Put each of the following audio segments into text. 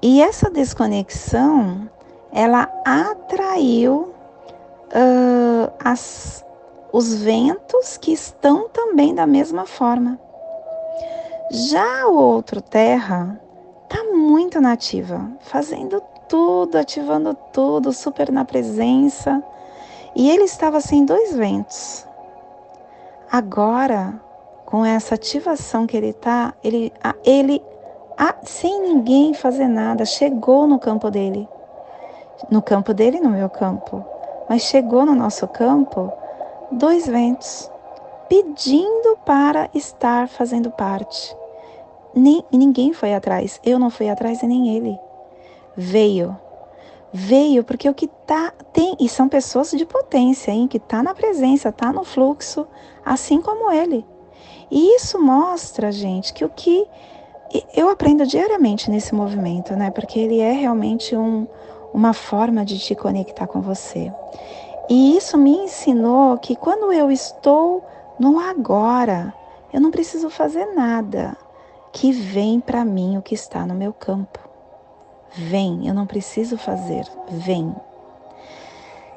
E essa desconexão, ela atraiu uh, as, os ventos que estão também da mesma forma. Já o outro terra tá muito nativa, fazendo tudo, ativando tudo, super na presença. E ele estava sem dois ventos. Agora, com essa ativação que ele tá, ele, ele sem ninguém fazer nada, chegou no campo dele. No campo dele, no meu campo. Mas chegou no nosso campo dois ventos pedindo para estar fazendo parte. Nem, ninguém foi atrás. Eu não fui atrás e nem ele. Veio. Veio porque o que tá tem e são pessoas de potência, hein, que tá na presença, tá no fluxo, assim como ele. E isso mostra, gente, que o que eu aprendo diariamente nesse movimento, né? Porque ele é realmente um, uma forma de te conectar com você. E isso me ensinou que quando eu estou no agora, eu não preciso fazer nada que vem para mim o que está no meu campo. Vem, eu não preciso fazer, vem.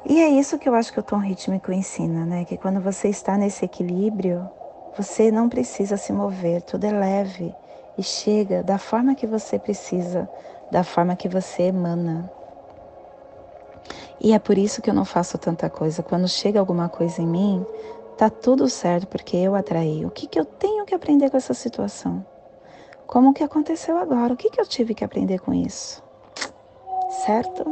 E é isso que eu acho que o tom rítmico ensina, né? Que quando você está nesse equilíbrio, você não precisa se mover, tudo é leve e chega da forma que você precisa, da forma que você emana. E é por isso que eu não faço tanta coisa. Quando chega alguma coisa em mim, tá tudo certo porque eu atraí. O que, que eu tenho que aprender com essa situação? Como que aconteceu agora? O que, que eu tive que aprender com isso? Certo?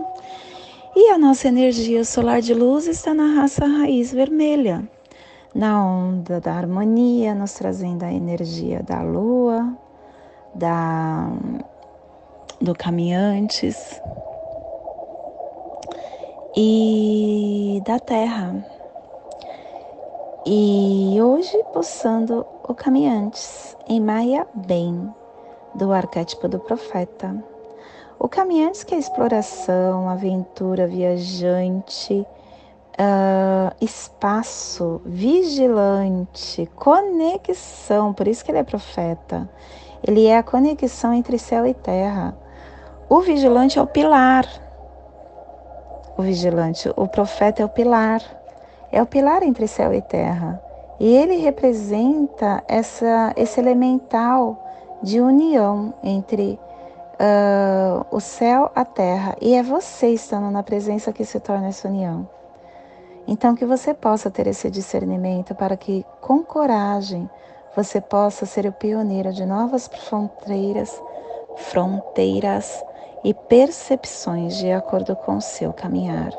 E a nossa energia solar de luz está na raça raiz vermelha, na onda da harmonia, nos trazendo a energia da lua, da do caminhantes e da terra. E hoje postando o caminhantes em Maia Bem, do arquétipo do profeta. O caminhantes que é exploração, aventura, viajante, uh, espaço, vigilante, conexão, por isso que ele é profeta. Ele é a conexão entre céu e terra. O vigilante é o pilar. O vigilante, o profeta é o pilar. É o pilar entre céu e terra. E ele representa essa, esse elemental de união entre uh, o céu, a terra. E é você estando na presença que se torna essa união. Então, que você possa ter esse discernimento para que, com coragem, você possa ser o pioneiro de novas fronteiras, fronteiras e percepções de acordo com o seu caminhar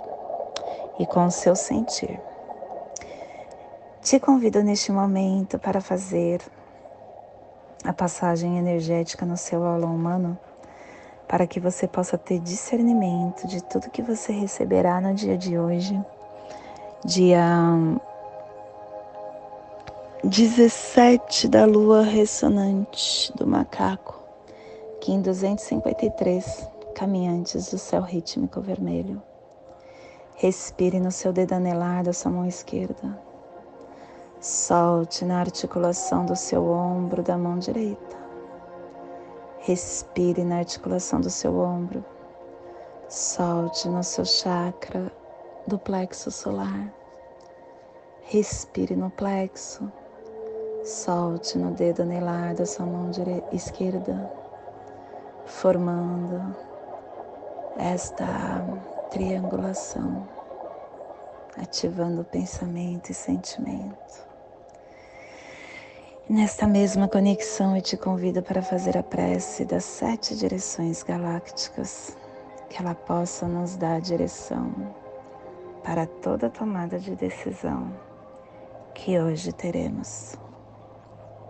e com o seu sentir. Te convido neste momento para fazer a passagem energética no seu aula humano, para que você possa ter discernimento de tudo que você receberá no dia de hoje, dia 17 da lua ressonante do macaco, que em 253 caminhantes do céu rítmico vermelho. Respire no seu dedo anelar da sua mão esquerda. Solte na articulação do seu ombro da mão direita. Respire na articulação do seu ombro. Solte no seu chakra do plexo solar. Respire no plexo Solte no dedo anelar da sua mão esquerda, formando esta triangulação, ativando pensamento e sentimento. Nesta mesma conexão, eu te convido para fazer a prece das sete direções galácticas, que ela possa nos dar direção para toda tomada de decisão que hoje teremos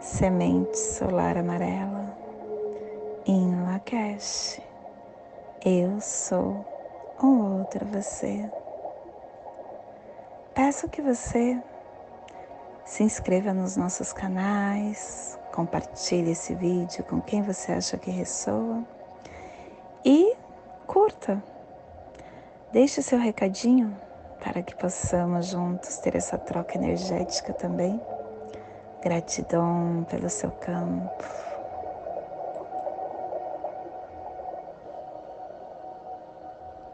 Semente solar amarela. Em Lakesh. Eu sou um outro você. Peço que você se inscreva nos nossos canais, compartilhe esse vídeo com quem você acha que ressoa e curta. Deixe seu recadinho para que possamos juntos ter essa troca energética também. Gratidão pelo seu campo